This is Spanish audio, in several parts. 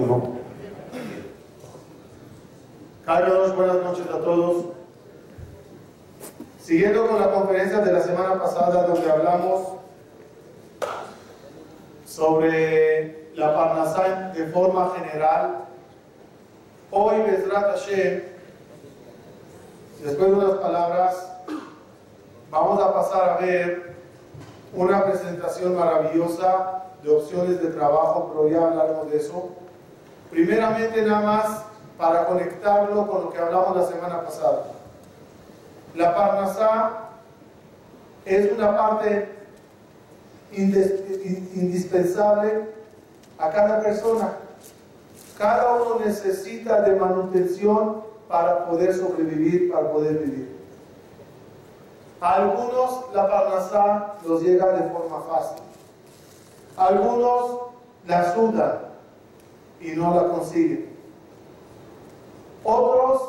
Uno. Carlos, buenas noches a todos. Siguiendo con la conferencia de la semana pasada donde hablamos sobre la Parnasá de forma general, hoy Besrat Hashem, después de unas palabras, vamos a pasar a ver una presentación maravillosa de opciones de trabajo, pero ya hablaremos de eso. Primeramente nada más para conectarlo con lo que hablamos la semana pasada. La Parnasá es una parte indispensable a cada persona. Cada uno necesita de manutención para poder sobrevivir, para poder vivir. A algunos la Parnasá los llega de forma fácil. Algunos la sudan y no la consiguen. Otros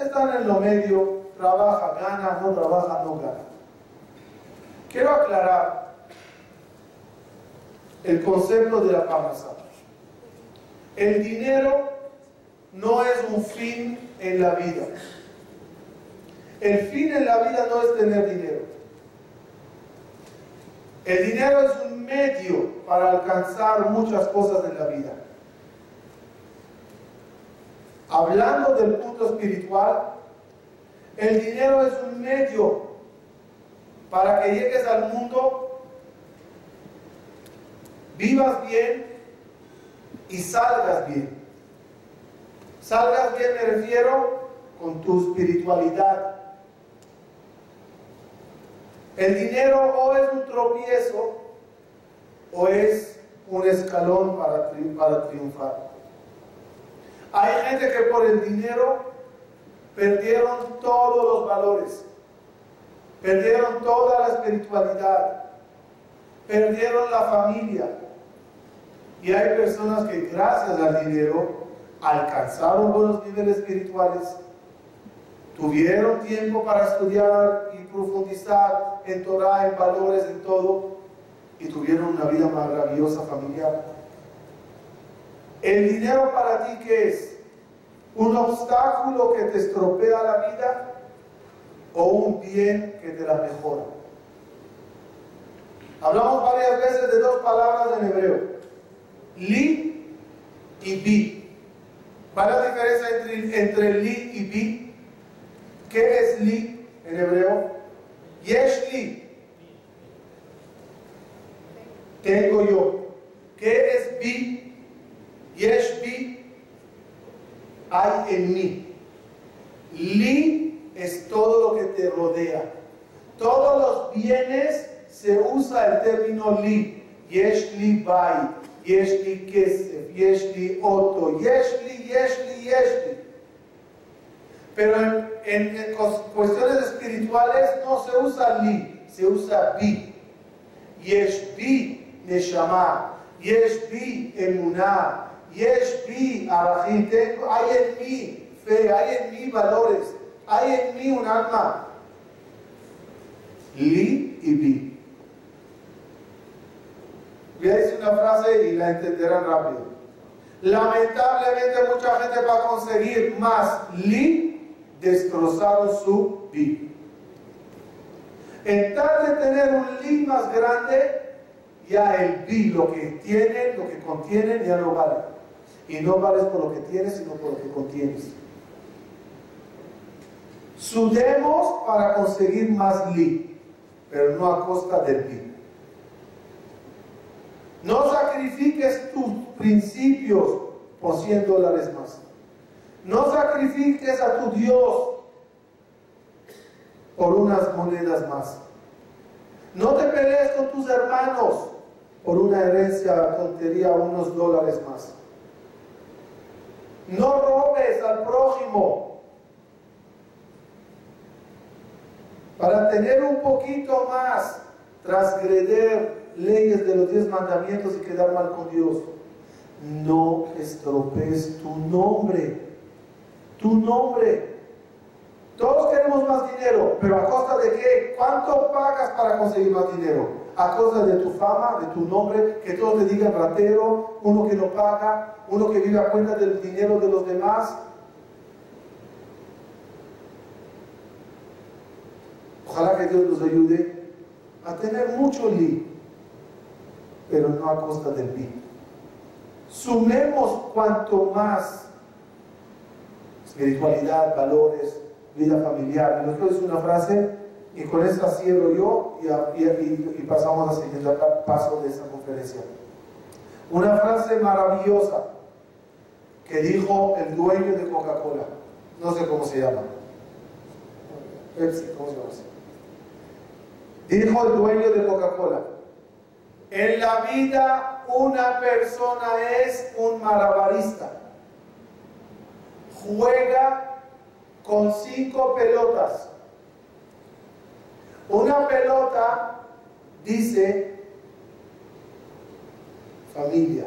están en lo medio, trabaja, gana, no trabaja, no gana. Quiero aclarar el concepto de la Parnasá. El dinero no es un fin en la vida. El fin en la vida no es tener dinero. El dinero es un medio para alcanzar muchas cosas en la vida. Hablando del punto espiritual, el dinero es un medio para que llegues al mundo, vivas bien y salgas bien. Salgas bien me refiero con tu espiritualidad. El dinero o es un tropiezo o es un escalón para, para triunfar. Hay gente que por el dinero perdieron todos los valores, perdieron toda la espiritualidad, perdieron la familia. Y hay personas que gracias al dinero alcanzaron buenos niveles espirituales, tuvieron tiempo para estudiar y profundizar en Torah, en valores, en todo, y tuvieron una vida maravillosa familiar. ¿El dinero para ti qué es? ¿Un obstáculo que te estropea la vida o un bien que te la mejora? Hablamos varias veces de dos palabras en hebreo, li y bi. ¿Cuál la diferencia entre, entre li y bi? ¿Qué es li en hebreo? Yesh li. Tengo yo. ¿Qué es bi? Yeshbi hay en mí. Li es todo lo que te rodea. Todos los bienes se usa el término li. Yeshli bai, yeshli kesef, yeshli oto. Pero en, cuestiones espirituales no se usa li, se usa bi. Yeshbi neshama, yeshbi emuná, Yesh bi arajim, hay en mí fe, hay en mí valores, hay en mí un alma. Li y bi. Voy a decir una frase y la entenderán rápido. Lamentablemente mucha gente va a conseguir más li, destrozaron su bi. En tal de tener un li más grande, ya el bi, lo que tienen, lo que contienen, ya no vale. Y no vales por lo que tienes, sino por lo que contienes. Sudemos para conseguir más li, pero no a costa del li. No sacrifiques tus principios por 100 dólares más. No sacrifiques a tu Dios por unas monedas más. No te pelees con tus hermanos por una herencia, tontería, unos dólares más. No robes al prójimo. Para tener un poquito más, transgreder leyes de los diez mandamientos y quedar mal con Dios. No estropees tu nombre. Tu nombre. Todos queremos más dinero, pero a costa de qué? ¿Cuánto pagas para conseguir más dinero? A causa de tu fama, de tu nombre, que todos te digan ratero, uno que no paga, uno que vive a cuenta del dinero de los demás. Ojalá que Dios nos ayude a tener mucho li, pero no a costa del li. Sumemos cuanto más espiritualidad, valores, vida familiar. Quiero decir una frase y con esta cierro yo y, pasamos al siguiente paso de esta conferencia. Una frase maravillosa que dijo el dueño de Coca-Cola. No sé cómo se llama. Pepsi, ¿cómo se llama? Dijo el dueño de Coca-Cola. En la vida una persona es un malabarista. Juega con cinco pelotas una pelota dice familia.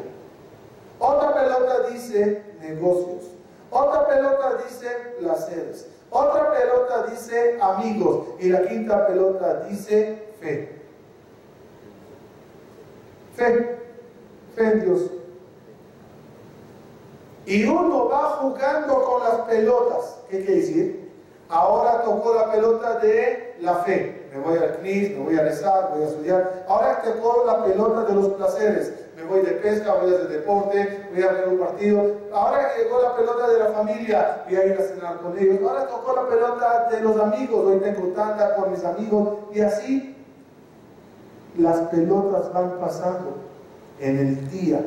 Otra pelota dice negocios. Otra pelota dice placeres. Otra pelota dice amigos. Y la quinta pelota dice fe. Fe. Fe en Dios. Y uno va jugando con las pelotas. ¿Qué quiere decir? Ahora tocó la pelota de la fe me voy al CNIS, me voy a rezar, voy a estudiar. Ahora que tocó la pelota de los placeres, me voy de pesca, voy a hacer deporte, voy a ver un partido. Ahora que llegó la pelota de la familia, voy a ir a cenar con ellos. Ahora tocó la pelota de los amigos, hoy tengo tanta con mis amigos. Y así las pelotas van pasando en el día.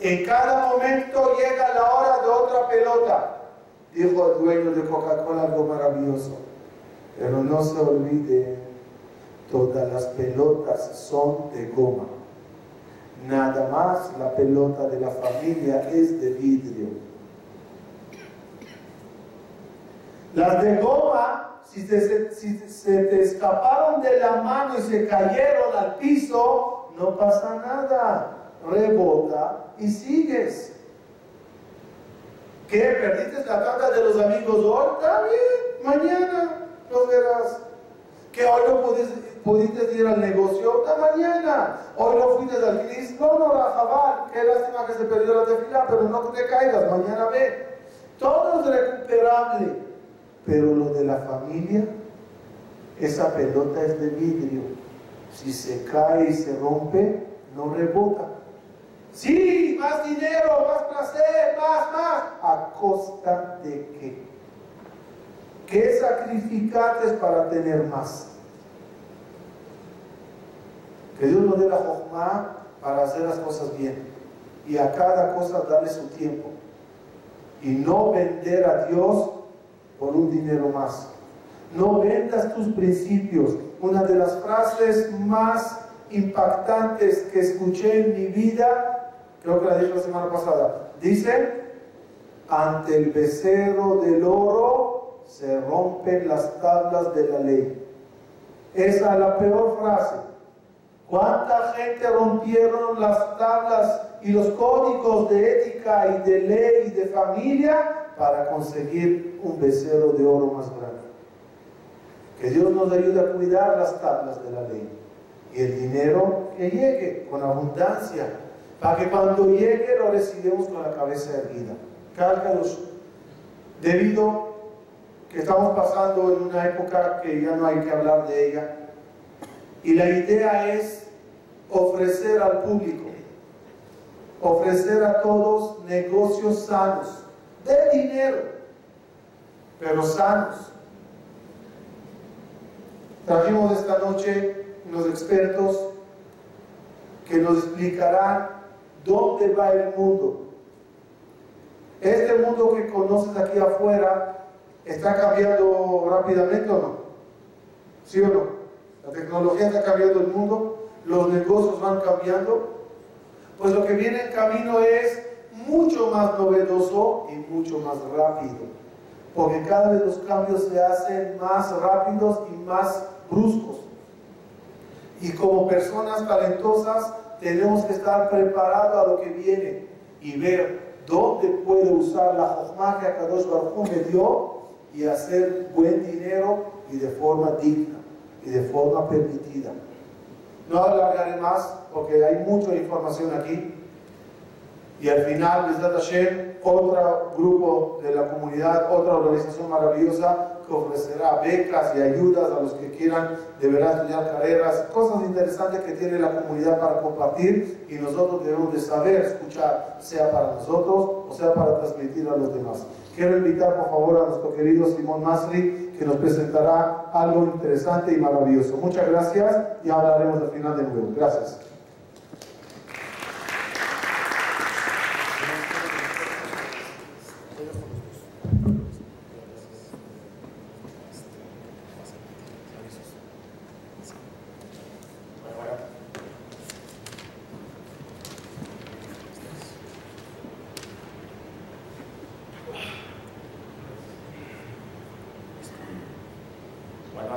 En cada momento llega la hora de otra pelota. Dijo el dueño de Coca-Cola algo maravilloso. Pero no se olvide todas las pelotas son de goma. Nada más la pelota de la familia es de vidrio. Las de goma, si, se te escaparon de la mano y se cayeron al piso, no pasa nada. Rebota y sigues. ¿Qué? ¿Perdiste la carta de los amigos hoy? Está bien, mañana no verás. Que hoy no pudiste, pudiste ir al negocio, la mañana. Hoy no fuiste al CNIS, no, no, la jabal. Qué lástima que se perdió la tefila, pero no te caigas, mañana ve. Todo es recuperable. Pero lo de la familia, esa pelota es de vidrio. Si se cae y se rompe, no rebota. Sí, más dinero, más placer, más, más. ¿A costa de qué? ¿Qué sacrificaste para tener más? Que Dios nos dé la jojma para hacer las cosas bien y a cada cosa darle su tiempo y no vender a Dios por un dinero más. No vendas tus principios. Una de las frases más impactantes que escuché en mi vida, creo que la dije la semana pasada, dice, ante el becerro del oro se rompen las tablas de la ley. Esa es la peor frase. ¿Cuánta gente rompieron las tablas y los códigos de ética y de ley y de familia para conseguir un becerro de oro más grande? Que Dios nos ayude a cuidar las tablas de la ley y el dinero que llegue con abundancia, para que cuando llegue lo recibamos con la cabeza erguida. Cálcalos, debido que estamos pasando en una época que ya no hay que hablar de ella, y la idea es ofrecer al público, ofrecer a todos negocios sanos, de dinero, pero sanos. Trajimos esta noche unos expertos que nos explicarán dónde va el mundo. Este mundo que conoces aquí afuera está cambiando rápidamente o no? ¿Sí o no? La tecnología está cambiando el mundo, los negocios van cambiando. Pues lo que viene en camino es mucho más novedoso y mucho más rápido. Porque cada vez los cambios se hacen más rápidos y más bruscos. Y como personas talentosas tenemos que estar preparados a lo que viene y ver dónde puedo usar la jojma que Akadosh Baruj me dio y hacer buen dinero y de forma digna y de forma permitida. No alargaré más porque hay mucha información aquí. Y al final, Hashem, otro grupo de la comunidad, otra organización maravillosa que ofrecerá becas y ayudas a los que quieran de estudiar carreras, cosas interesantes que tiene la comunidad para compartir y nosotros debemos de saber escuchar, sea para nosotros o sea para transmitir a los demás. Quiero invitar por favor a nuestro querido Simón Masri que nos presentará algo interesante y maravilloso. Muchas gracias y hablaremos al final de nuevo. Gracias.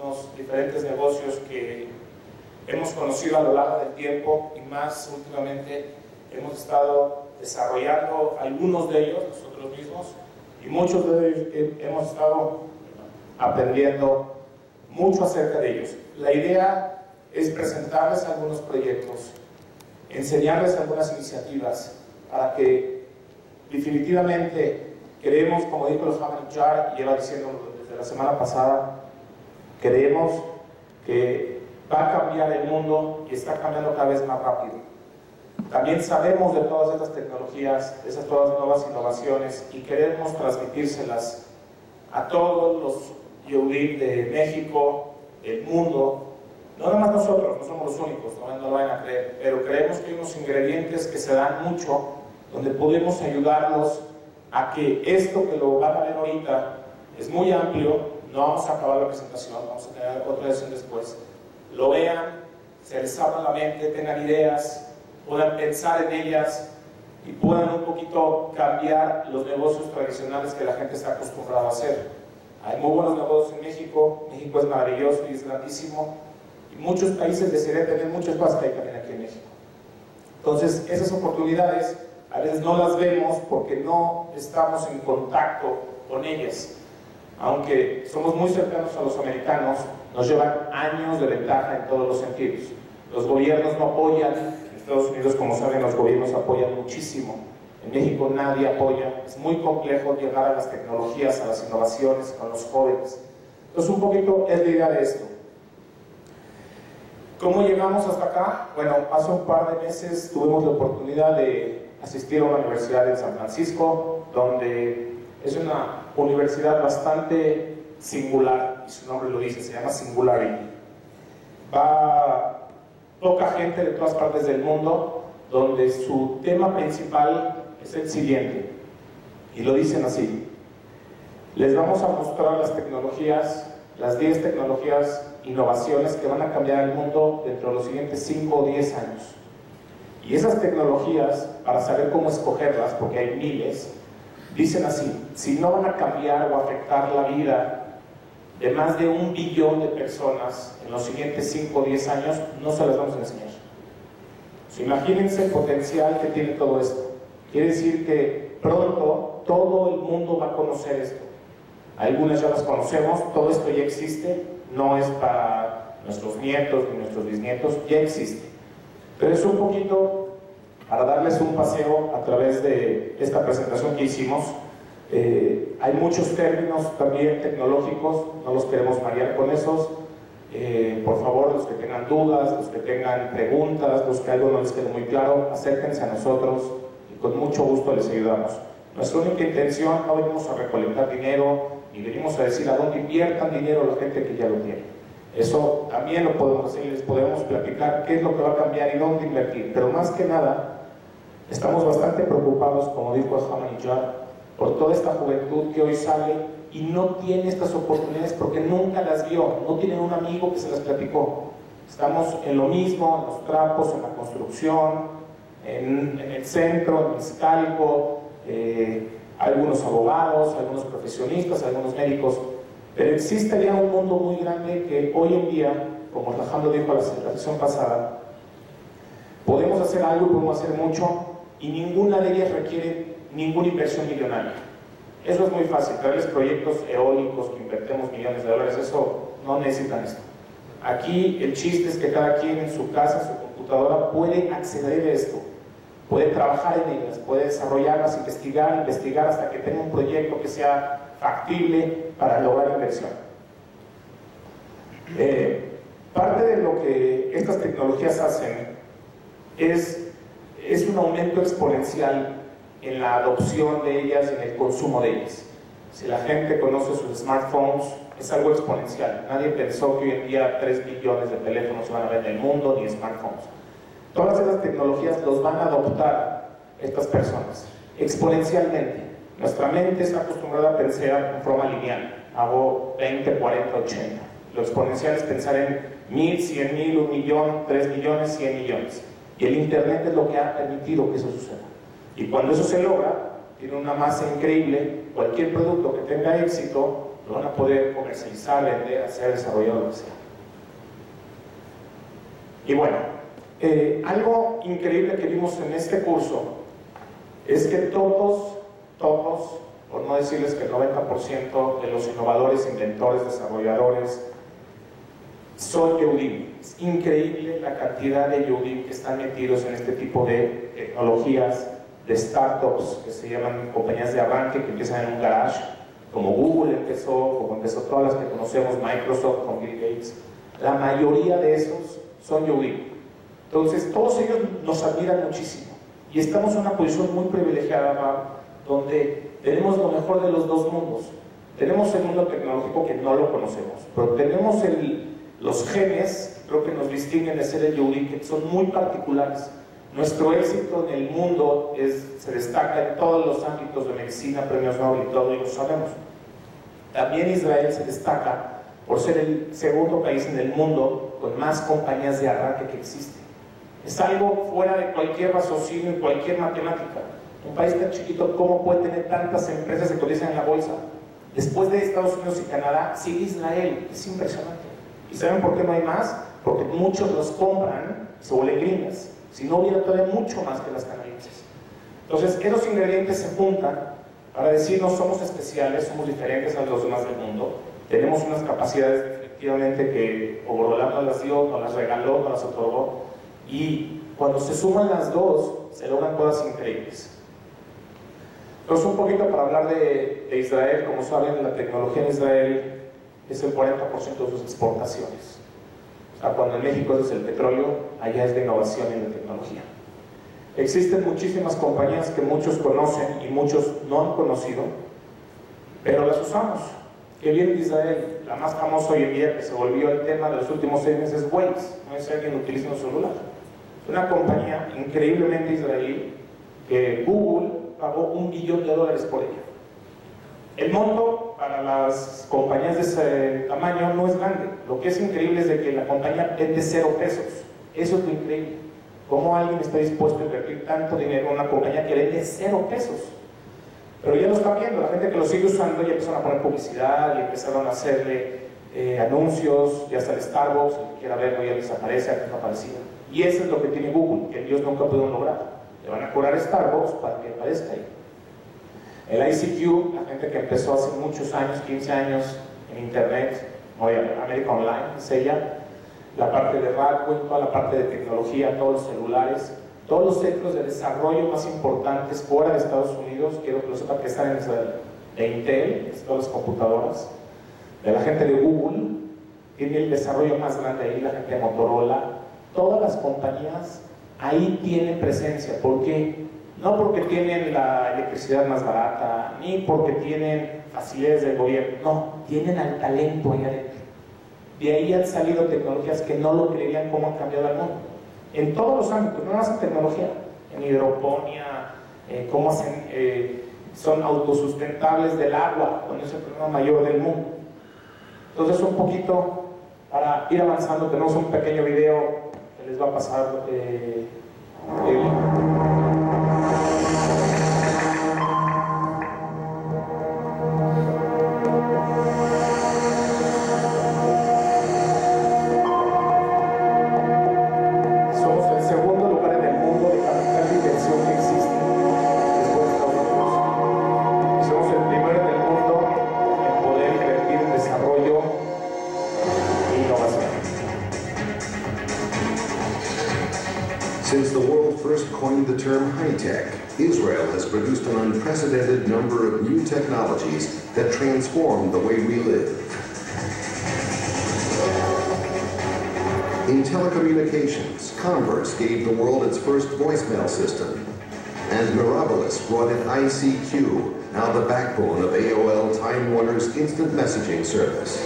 algunos diferentes negocios que hemos conocido a lo largo del tiempo y más últimamente hemos estado desarrollando algunos de ellos nosotros mismos y muchos de ellos hemos estado aprendiendo mucho acerca de ellos. La idea es presentarles algunos proyectos, enseñarles algunas iniciativas para que definitivamente creemos, como dijo los Jar y lleva diciendo desde la semana pasada, creemos que va a cambiar el mundo y está cambiando cada vez más rápido. También sabemos de todas estas tecnologías, de esas todas nuevas innovaciones y queremos transmitírselas a todos los Yehudim de México, del mundo. No nada más nosotros, no somos los únicos, no, no lo van a creer, pero creemos que hay unos ingredientes que se dan mucho donde podemos ayudarlos a que esto que lo van a ver ahorita es muy amplio, no vamos a acabar la presentación, vamos a tener otra sesión después, lo vean, se les abra la mente, tengan ideas, puedan pensar en ellas y puedan un poquito cambiar los negocios tradicionales que la gente está acostumbrada a hacer. Hay muy buenos negocios en México, México es maravilloso y es grandísimo, y muchos países desearían tener mucho espacio también aquí en México. Entonces, esas oportunidades a veces no las vemos porque no estamos en contacto con ellas. Aunque somos muy cercanos a los americanos, nos llevan años de ventaja en todos los sentidos. Los gobiernos no apoyan, en Estados Unidos, como saben, los gobiernos apoyan muchísimo. En México nadie apoya. Es muy complejo llegar a las tecnologías, a las innovaciones con los jóvenes. Entonces, un poquito es la idea de esto. ¿Cómo llegamos hasta acá? Bueno, hace un par de meses tuvimos la oportunidad de asistir a una universidad en San Francisco, donde es una universidad bastante singular, y su nombre lo dice, se llama Singularity. Va poca gente de todas partes del mundo, donde su tema principal es el siguiente, y lo dicen así. Les vamos a mostrar las tecnologías, las 10 tecnologías, innovaciones que van a cambiar el mundo dentro de los siguientes 5 o 10 años. Y esas tecnologías, para saber cómo escogerlas, porque hay miles, dicen así, si no van a cambiar o afectar la vida de más de un billón de personas en los siguientes 5 o 10 años, no se las vamos a enseñar. imagínense el potencial que tiene todo esto. Quiere decir que pronto todo el mundo va a conocer esto. Algunas ya las conocemos, todo esto ya existe, no es para nuestros nietos ni nuestros bisnietos, ya existe. Pero es un poquito para darles un paseo a través de esta presentación que hicimos. Eh, hay muchos términos también tecnológicos, no los queremos marear con esos. Eh, por favor, los que tengan dudas, los que tengan preguntas, los que algo no les quede muy claro, acérquense a nosotros y con mucho gusto les ayudamos. Nuestra única intención no venimos a recolectar dinero, ni venimos a decir a dónde inviertan dinero la gente que ya lo tiene. Eso también lo podemos hacer les podemos platicar qué es lo que va a cambiar y dónde invertir. Pero más que nada, estamos bastante preocupados, como dijo Haman y por toda esta juventud que hoy sale y no tiene estas oportunidades porque nunca las vio, no tiene un amigo que se las platicó. Estamos en lo mismo, en los trapos, en la construcción, en, el centro, en el escalco, eh, algunos abogados, algunos profesionistas, algunos médicos, pero existe ya un mundo muy grande que hoy en día, como Alejandro dijo la sesión pasada, podemos hacer algo podemos hacer mucho y ninguna de ellas requiere ninguna inversión millonaria. Eso es muy fácil, traerles proyectos eólicos que invertimos millones de dólares, eso no necesitan esto. Aquí el chiste es que cada quien en su casa, su computadora, puede acceder a esto, puede trabajar en ellas, puede desarrollarlas, investigar, investigar hasta que tenga un proyecto que sea factible para lograr inversión. Eh, parte de lo que estas tecnologías hacen es, es un aumento exponencial en la adopción de ellas y en el consumo de ellas. Si la gente conoce sus smartphones, es algo exponencial. Nadie pensó que hoy en día 3 billones de teléfonos van a ver en el mundo, ni smartphones. Todas esas tecnologías los van a adoptar estas personas, exponencialmente. Nuestra mente está acostumbrada a pensar en forma lineal. Hago 20, 40, 80. Lo exponencial es pensar en mil, cien mil, un millón, tres millones, cien millones. Y el Internet es lo que ha permitido que eso suceda. Y cuando eso se logra, tiene una masa increíble, cualquier producto que tenga éxito lo van a poder comercializar, vender, hacer, desarrollar, lo que sea. Y bueno, eh, algo increíble que vimos en este curso es que todos, todos, por no decirles que el 90% de los innovadores, inventores, desarrolladores, son Yehudim. Es increíble la cantidad de Yehudim que están metidos en este tipo de tecnologías, de startups que se llaman compañías de arranque que empiezan en un garage, como Google empezó, como empezó todas las que conocemos, Microsoft con Bill Gates. La mayoría de esos son Yehudim. Entonces, todos ellos nos admiran muchísimo. Y estamos en una posición muy privilegiada, donde tenemos lo mejor de los dos mundos. Tenemos el mundo tecnológico que no lo conocemos, pero tenemos el, los genes, creo que nos distinguen de ser el Yehudi, son muy particulares. Nuestro éxito en el mundo se destaca en todos los ámbitos de medicina, premios Nobel y todo, y lo sabemos. También Israel se destaca por ser el segundo país en el mundo con más compañías de arranque que existen. Es algo fuera de cualquier raciocinio y cualquier matemática. Un país tan chiquito, ¿cómo puede tener tantas empresas que cotizan en la bolsa? Después de Estados Unidos y Canadá, sigue Israel. Es impresionante. ¿Y saben por qué no hay más? Porque muchos los compran y se vuelven gringas. Si no, hubiera todavía mucho más que las canadienses. Entonces, esos ingredientes se juntan para decir no somos especiales, somos diferentes a los demás del mundo. Tenemos unas capacidades efectivamente que Oborolá nos las dio, nos las regaló, nos las otorgó y cuando se suman las dos, se logran cosas increíbles. Entonces, un poquito para hablar de, Israel, como saben, la tecnología en Israel es el 40% de sus exportaciones. O sea, cuando en México es el petróleo, allá es de innovación en la tecnología. Existen muchísimas compañías que muchos conocen y muchos no han conocido, pero las usamos. Que viene de Israel, la más famosa hoy en día que se volvió el tema de los últimos seis meses es Waze. No es alguien utiliza un celular una compañía increíblemente israelí que Google pagó un billón de dólares por ella. El monto para las compañías de ese tamaño no es grande. Lo que es increíble es de que la compañía vende cero pesos. Eso es lo increíble. ¿Cómo alguien está dispuesto a invertir tanto dinero en una compañía que vende cero pesos? Pero ya lo está viendo, la gente que lo sigue usando ya empezaron a poner publicidad y empezaron a hacerle eh, anuncios, ya está el Starbucks, el que quiera verlo ya desaparece, antes no. Y eso es lo que tiene Google, que ellos nunca pudieron lograr. Le van a cobrar Starbucks para que aparezca ahí. El ICQ, la gente que empezó hace muchos años, 15 años, en Internet, hoy América Online, es ella, la parte de Radway, toda la parte de tecnología, todos los celulares, todos los centros de desarrollo más importantes fuera de Estados Unidos, quiero que lo sepan que están en de Intel, todas las computadoras, de la gente de Google, tiene el desarrollo más grande ahí, la gente de Motorola, todas las compañías ahí tienen presencia. ¿Por qué? No porque tienen la electricidad más barata, ni porque tienen facilidades del gobierno, no, tienen al talento ahí adentro. De ahí han salido tecnologías que no lo creerían cómo han cambiado el mundo. En todos los ámbitos, no más en tecnología, en hidroponía, eh, cómo hacen, eh, son autosustentables del agua, ese es el problema mayor del mundo. Entonces, un poquito Para ir avanzando tenemos un pequeño video que les va a pasar eh, el... transform the way we live. In telecommunications, Converse gave the world its first voicemail system, and Mirabilis brought in ICQ, now the backbone of AOL Time Warner's instant messaging service.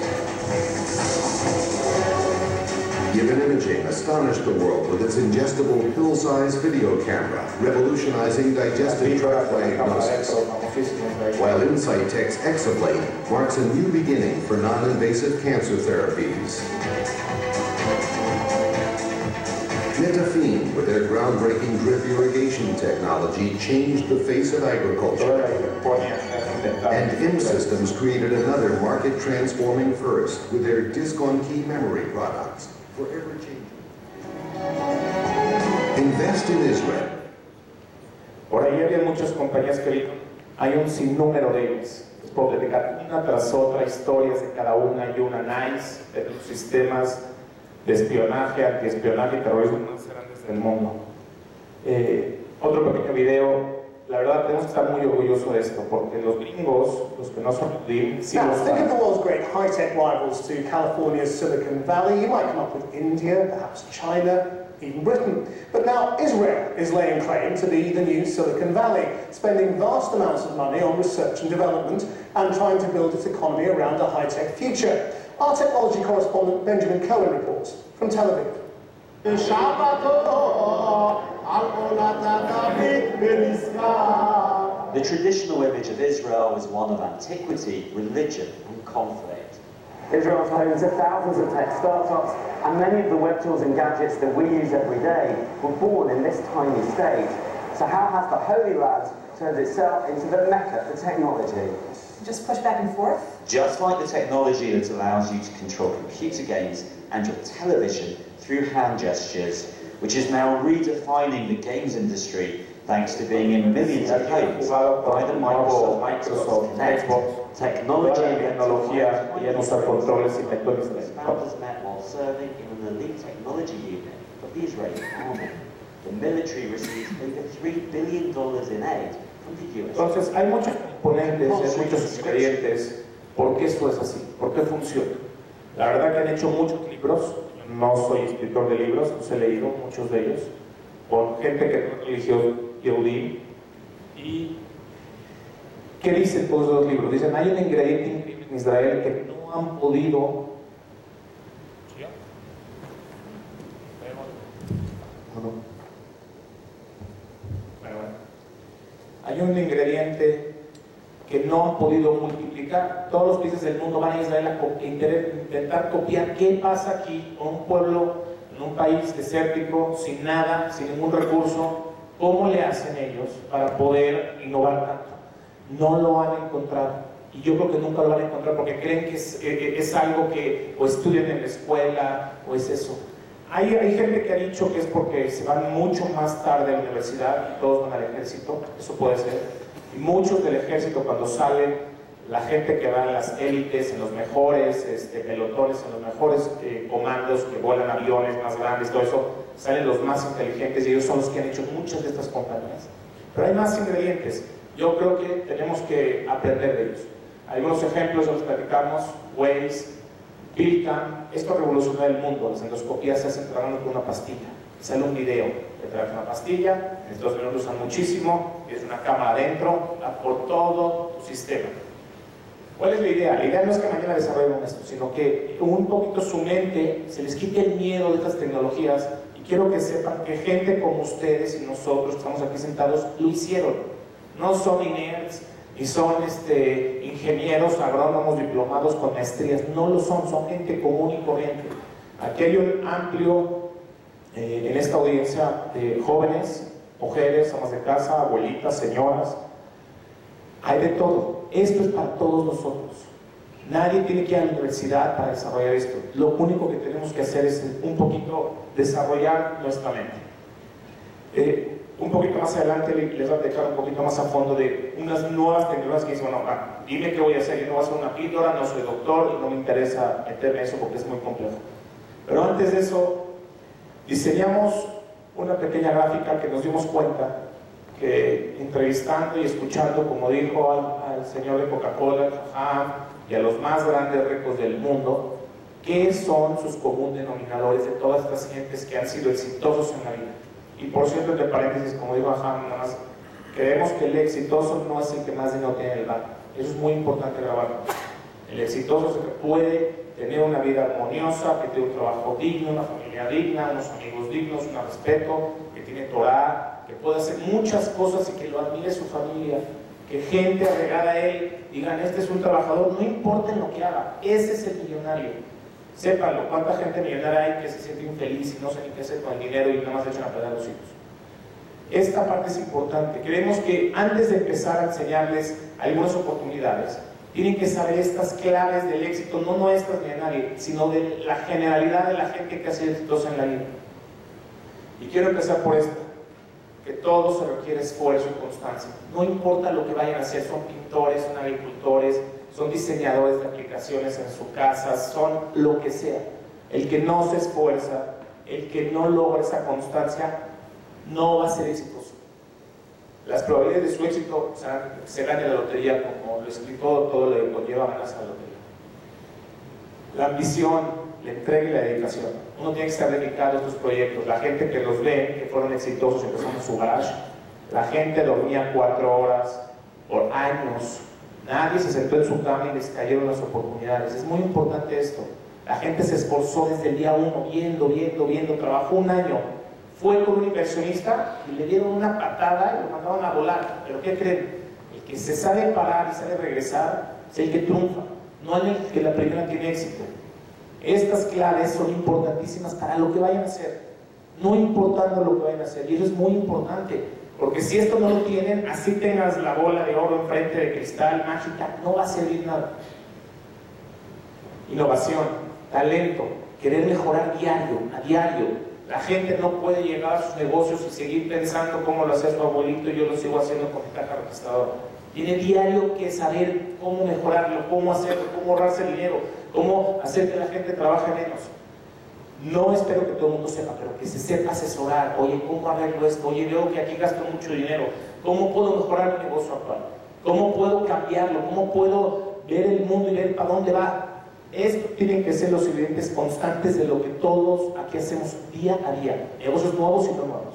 Given Imaging astonished the world with its ingestible pill-sized video camera, revolutionizing digestive tract diagnosis. While Insight Tech's Exablade marks a new beginning for non-invasive cancer therapies. Netafim, with their groundbreaking drip irrigation technology, changed the face of agriculture. Toda la California está intentando- And M Systems created another market-transforming first with their disk-on-key memory products, forever changing. Invest in Israel. Por ahí había muchas compañías que vino. Hay un sinnúmero de puedo platicar una tras otra historias de cada una y una nice de los sistemas de espionaje, antiespionaje y terrorismo más grandes del mundo. Eh, otro pequeño video. La verdad tenemos que estar muy orgullosos de esto porque los gringos, los que no son judíos, sí Now, lo think of the world's great high-tech rivals to California's Silicon Valley. You might come up with India, perhaps China, even Britain. But now Israel is laying claim to be the new Silicon Valley, spending vast amounts of money on research and development and trying to build its economy around a high-tech future. Our technology correspondent Benjamin Cohen reports from Tel Aviv. The traditional image of Israel is one of antiquity, religion, and conflict. Israel's home to thousands of tech startups, and many of the web tools and gadgets that we use every day were born in this tiny state. So how has the Holy Land turned itself into the mecca for technology? Just push back and forth. Just like the technology that allows you to control computer games and your television through hand gestures, which is now redefining the games industry thanks to being in millions of homes by the Microsoft, Microsoft Toda Technology la tecnología by y en usar controles y tectones Its founders met while serving in an elite technology unit of the Israeli army. The military received over $3 billion in aid from the US. Entonces, hay muchos componentes, hay muchos ingredientes. ¿Por qué esto es así? ¿Por qué funciona? La verdad que han hecho muchos libros. No soy escritor de libros, los he leído, muchos de ellos, por gente que no religión Yehudí. ¿Y qué dicen todos los libros? Dicen, hay un ingrediente en Israel que no han podido... Bueno. Hay un ingrediente que no han podido multiplicar. Todos los países del mundo van a Israel a intentar copiar qué pasa aquí con un pueblo, en un país desértico, sin nada, sin ningún recurso. ¿Cómo le hacen ellos para poder innovar tanto? No lo han encontrado. Y yo creo que nunca lo van a encontrar porque creen que es, algo que o estudian en la escuela o es eso. Hay, hay gente que ha dicho que es porque se van mucho más tarde a la universidad todos van al ejército, eso puede ser. Muchos del ejército cuando salen, la gente que va en las élites, en los mejores este, pelotones, en los mejores eh, comandos que vuelan aviones más grandes, todo eso, salen los más inteligentes y ellos son los que han hecho muchas de estas compañías. Pero hay más ingredientes. Yo creo que tenemos que aprender de ellos. Algunos ejemplos, los platicamos, Waze, Pilcam, esto revolucionó el mundo, las endoscopías se hacen trabajando con una pastilla, sale un video, te traes una pastilla, en Estados Unidos lo usan muchísimo, es una cámara adentro, por todo tu sistema. ¿Cuál es la idea? La idea no es que mañana desarrollen esto, sino que un poquito su mente se les quite el miedo de estas tecnologías y quiero que sepan que gente como ustedes y nosotros que estamos aquí sentados lo hicieron. No son inerts, ni son este, ingenieros, agrónomos, diplomados con maestrías, no lo son, son gente común y corriente. Aquí hay un amplio, eh, en esta audiencia, de jóvenes, mujeres, amas de casa, abuelitas, señoras, hay de todo. Esto es para todos nosotros. Nadie tiene que ir a la universidad para desarrollar esto. Lo único que tenemos que hacer es un poquito desarrollar nuestra mente. Eh, un poquito más adelante les voy a dejar un poquito más a fondo de unas nuevas tecnologías que dicen, bueno, ah, dime qué voy a hacer, yo no voy a hacer una píldora, no soy doctor y no me interesa meterme en eso porque es muy complejo. Pero antes de eso, diseñamos una pequeña gráfica que nos dimos cuenta que entrevistando y escuchando, como dijo al, señor de Coca-Cola, y a los más grandes ricos del mundo, qué son sus comunes denominadores de todas estas gentes que han sido exitosos en la vida. Y por cierto, entre paréntesis, como dijo Ham, nada más, creemos que el exitoso no es el que más dinero tiene en el banco. Eso es muy importante grabarlo. El exitoso es el que puede tener una vida armoniosa, que tiene un trabajo digno, una familia digna, unos amigos dignos, un respeto, que tiene Torah, que puede hacer muchas cosas y que lo admire su familia, que gente agregada a él digan, este es un trabajador, no importa en lo que haga, ese es el millonario. Sépanlo, cuánta gente millonaria hay que se siente infeliz y no sabe qué hacer con el dinero y nada más echan a perder a los hijos. Esta parte es importante. Creemos que antes de empezar a enseñarles algunas oportunidades, tienen que saber estas claves del éxito, no nuestras ni de nadie, sino de la generalidad de la gente que hace exitosa en la vida. Y quiero empezar por esto, que todo se requiere esfuerzo y constancia. No importa lo que vayan a hacer, son pintores, son agricultores, son diseñadores de aplicaciones en su casa, son lo que sea. El que no se esfuerza, el que no logra esa constancia, no va a ser exitoso. Las probabilidades de su éxito serán en la lotería, como lo explicó todo lo que conlleva ganarse la lotería. La ambición, la entrega y la dedicación. Uno tiene que estar dedicado a estos proyectos. La gente que los ve, que fueron exitosos, empezaron en su garage. La gente dormía cuatro horas por años Nadie se sentó en su cama y les cayeron las oportunidades. Es muy importante esto. La gente se esforzó desde el día uno, viendo, viendo, viendo, trabajó un año. Fue con un inversionista y le dieron una patada y lo mandaron a volar. ¿Pero qué creen? El que se sabe parar y sabe regresar es el que triunfa, no el que la primera tiene éxito. Estas claves son importantísimas para lo que vayan a hacer, no importando lo que vayan a hacer. Y eso es muy importante. Porque si esto no lo tienen, así tengas la bola de oro enfrente de cristal mágica, no va a servir nada. Innovación, talento, querer mejorar diario, a diario. La gente no puede llegar a sus negocios y seguir pensando cómo lo hace su abuelito y yo lo sigo haciendo con mi caja registradora. Tiene diario que saber cómo mejorarlo, cómo hacerlo, cómo ahorrarse dinero, cómo hacer que la gente trabaje menos. No espero que todo el mundo sepa, pero que se sepa asesorar. Oye, ¿cómo arreglo esto? Oye, veo que aquí gasto mucho dinero. ¿Cómo puedo mejorar mi negocio actual? ¿Cómo puedo cambiarlo? ¿Cómo puedo ver el mundo y ver para dónde va? Esto tienen que ser los ingredientes constantes de lo que todos aquí hacemos día a día. Negocios nuevos y no nuevos.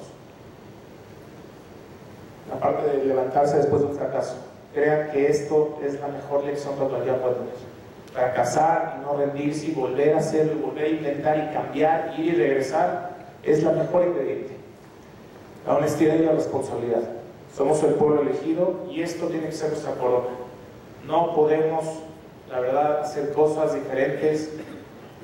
La parte de levantarse después de un fracaso. Crean que esto es la mejor lección que todavía pueden tener fracasar y no rendirse y volver a hacerlo y volver a intentar y cambiar, ir y regresar, es la mejor ingrediente. La honestidad y la responsabilidad. Somos el pueblo elegido y esto tiene que ser nuestra corona. No podemos, la verdad, hacer cosas diferentes.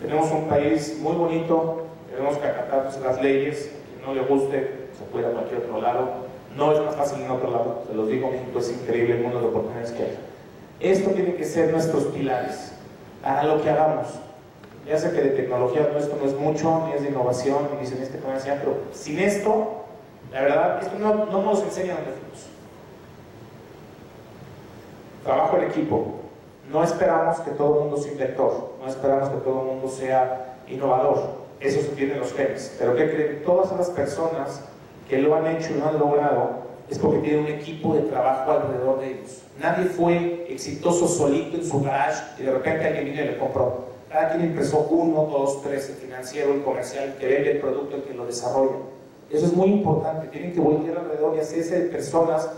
Tenemos un país muy bonito, tenemos que acatar las leyes, que no le guste, se puede ir a cualquier otro lado. No es más fácil en otro lado, se los digo, México es increíble el mundo de oportunidades que hay. Esto tiene que ser nuestros pilares para lo que hagamos. Ya sé que de tecnología no, esto no es mucho, ni es de innovación, ni es en este comercial, pero sin esto, la verdad, esto no, no nos enseña dónde fuimos. Trabajo en equipo. No esperamos que todo el mundo sea inventor, no esperamos que todo el mundo sea innovador. Eso se tiene en los genes. Pero ¿qué creen? Todas las personas que lo han hecho y lo han logrado es porque tienen un equipo de trabajo alrededor de ellos. Nadie fue exitoso solito en su garage y de repente alguien vino y le compró. Cada quien empezó uno, dos, tres, el financiero, el comercial, el que vende el producto, el que lo desarrolla. Eso es muy importante. Tienen que volver alrededor y hacerse de personas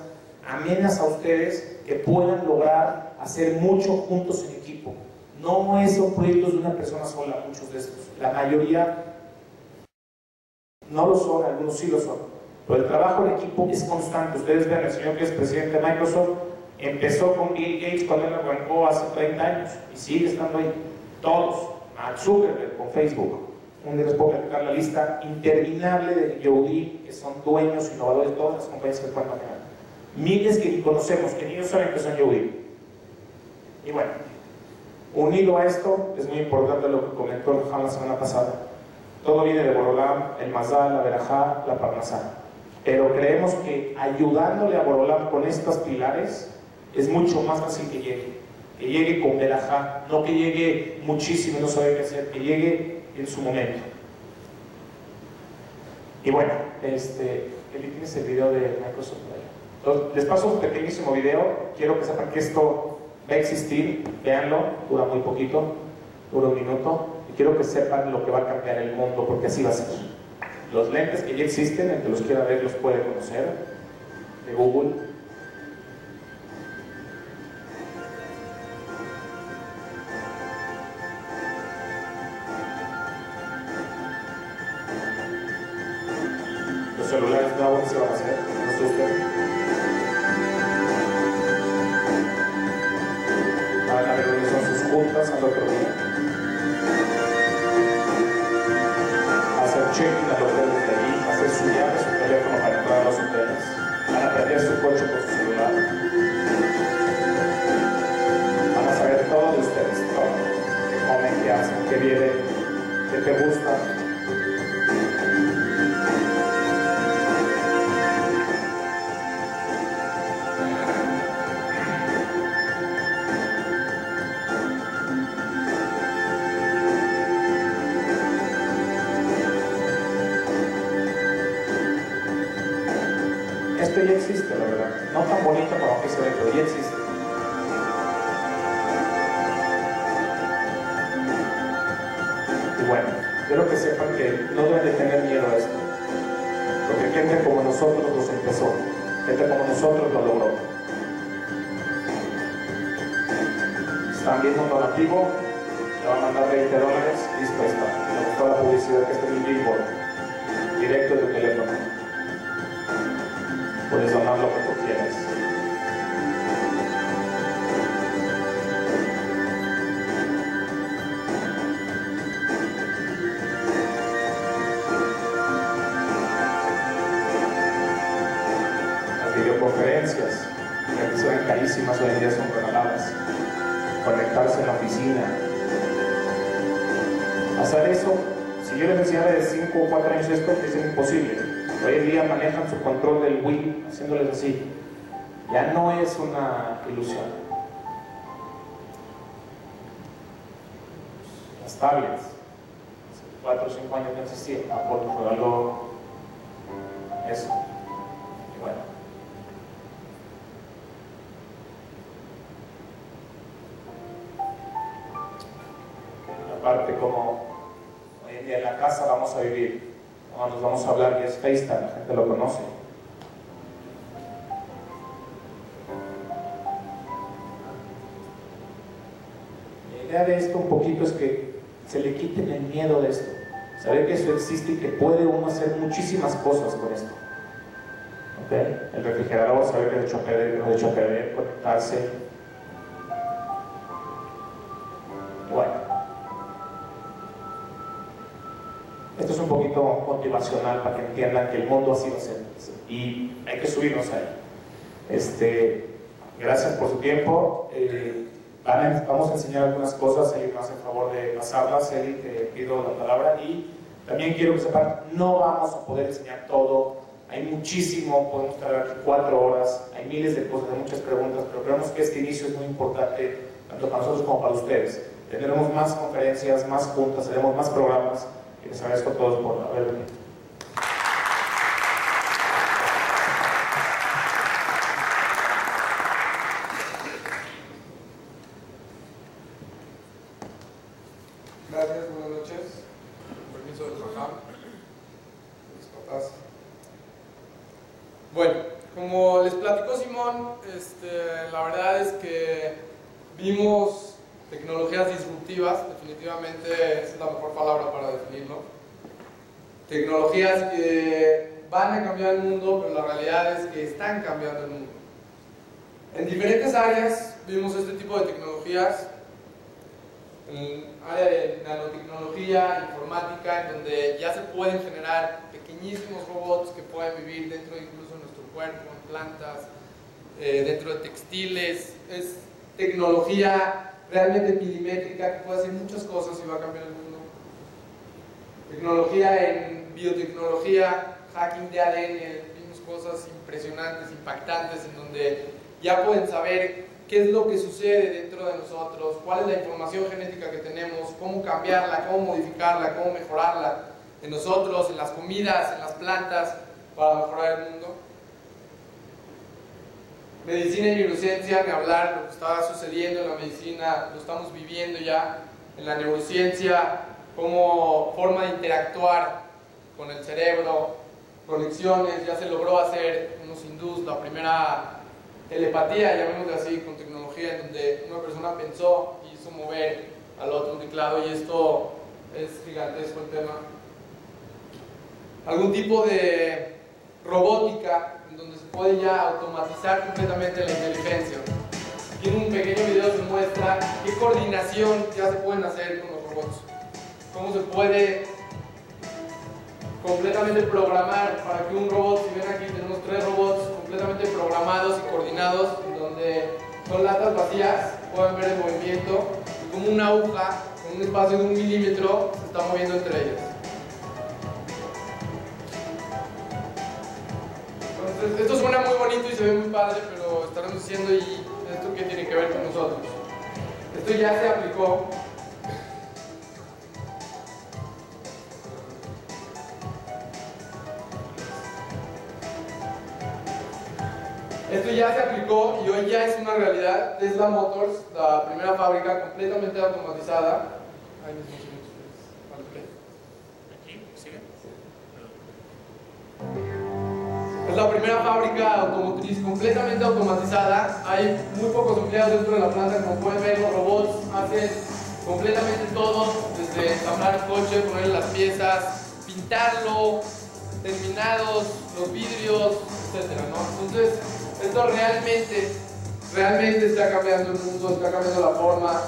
amenas a ustedes que puedan lograr hacer mucho juntos en equipo. No es un proyecto de una persona sola, muchos de estos. La mayoría no lo son, algunos sí lo son. Pero el trabajo en equipo es constante. Ustedes ven, el señor que es presidente de Microsoft Empezó con Bill Gates cuando él arrancó hace 30 años y sigue estando ahí. Todos. Mark Zuckerberg con Facebook. Un día les puedo platicar la lista interminable de Yodlee, que son dueños, innovadores de todas las compañías que pueden manejar. Miles que ni conocemos, que ni ellos saben que son Yodlee. Y bueno, unido a esto, es muy importante lo que comentó Juan la semana pasada. Todo viene de Borolam, el Mazal, la Berajá, la Parnasá. Pero creemos que ayudándole a Borolam con estos pilares, es mucho más fácil que llegue. Que llegue con Berajá, no que llegue muchísimo y no sabe qué hacer, que llegue en su momento. Y bueno, este, tienes el video de Microsoft Entonces, les paso un pequeñísimo video. Quiero que sepan que esto va a existir. Véanlo, dura muy poquito, dura un minuto. Y quiero que sepan lo que va a cambiar el mundo, porque así va a ser. Los lentes que ya existen, el que los quiera ver los puede conocer, de Google. Gente como nosotros los empezó. Gente como nosotros lo logró. Están viendo un donativo, le van a mandar 20 dólares, listo, está. Me gustó la publicidad que está en el billboard. Directo de tu teléfono puedes donar lo que tú quieras. La oficina. Hacer eso, si yo les enseñara de 5 o 4 años esto, es imposible. Hoy en día manejan su control del Wii haciéndoles así. Ya no es una ilusión. Las tablets, hace 4 o 5 años no existían, Apple regaló eso. No, nos vamos a hablar y es FaceTime, la gente lo conoce. La idea de esto un poquito es que se le quiten el miedo de esto. Saber que eso existe y que puede uno hacer muchísimas cosas con esto. ¿Okay? El refrigerador, saber que de hecho a perder, que no de hecho conectarse. Motivacional para que entiendan que el mundo así va a ser. Y hay que subirnos ahí. Este, gracias por su tiempo. Eh, vamos a enseñar algunas cosas. Me hace el favor de pasarlas. Eli, te pido la palabra. Y también quiero que sepan, no vamos a poder enseñar todo. Hay muchísimo, podemos estar aquí cuatro horas. Hay miles de cosas, hay muchas preguntas, pero creemos que este inicio es muy importante, tanto para nosotros como para ustedes. Tendremos más conferencias, más juntas, haremos más programas. Les agradezco a todos por haber venido. Gracias, buenas noches. Con permiso del Jajam, mis papás. Bueno, como les platicó Simón, este, la verdad es que vimos tecnologías disruptivas, definitivamente esa es la mejor palabra para definirlo. Tecnologías que van a cambiar el mundo, pero la realidad es que están cambiando el mundo. En diferentes áreas vimos este tipo de tecnologías, en el área de nanotecnología, informática, en donde ya se pueden generar pequeñísimos robots que pueden vivir dentro incluso de nuestro cuerpo, en plantas, eh, dentro de textiles. Es tecnología realmente milimétrica que puede hacer muchas cosas y va a cambiar el mundo. Tecnología en biotecnología, hacking de ADN, vimos cosas impresionantes, impactantes, en donde ya pueden saber qué es lo que sucede dentro de nosotros, cuál es la información genética que tenemos, cómo cambiarla, cómo modificarla, cómo mejorarla en nosotros, en las comidas, en las plantas, para mejorar el mundo. Medicina y neurociencia, ni hablar lo que está sucediendo en la medicina, lo estamos viviendo ya en la neurociencia, como forma de interactuar con el cerebro, conexiones, ya se logró hacer unos hindús la primera telepatía, llamémosle así, con tecnología, en donde una persona pensó y hizo mover al otro un teclado y esto es gigantesco el tema. Algún tipo de robótica en donde se puede ya automatizar completamente la inteligencia. Aquí en un pequeño video se muestra qué coordinación ya se pueden hacer con los robots. Cómo se puede completamente programar para que un robot, si ven aquí tenemos tres robots completamente programados y coordinados, donde son latas vacías, pueden ver el movimiento, y como una aguja con un espacio de un milímetro se está moviendo entre ellas. Entonces, esto suena muy bonito y se ve muy padre, pero estarán diciendo, ¿y esto qué tiene que ver con nosotros? Esto ya se aplicó Esto ya se aplicó y hoy ya es una realidad. Tesla Motors, la primera fábrica completamente automatizada. Ahí mismo, Aquí, sigue. Es la primera fábrica automotriz completamente automatizada. Hay muy pocos empleados dentro de la planta, como pueden ver, los robots hacen completamente todo, desde ensamblar el coche, ponerle las piezas, pintarlo, terminados, los vidrios, etc. ¿no? Entonces, esto realmente, realmente está cambiando el mundo, está cambiando la forma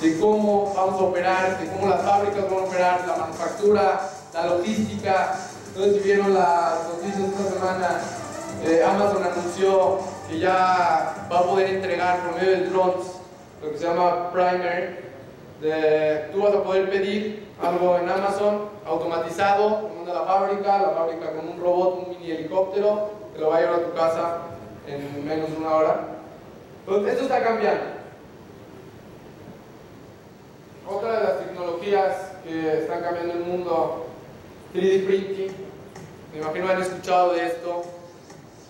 de cómo vamos a operar, de cómo las fábricas van a operar, la manufactura, la logística. Entonces, si vieron las noticias esta semana, eh, Amazon anunció que ya va a poder entregar por medio de drones lo que se llama primer. De, tú vas a poder pedir algo en Amazon automatizado, manda a la fábrica, la fábrica con un robot, un mini helicóptero, te lo va a llevar a tu casa en menos de una hora. Entonces, esto está cambiando. Otra de las tecnologías que están cambiando el mundo, 3D printing, me imagino han escuchado de esto.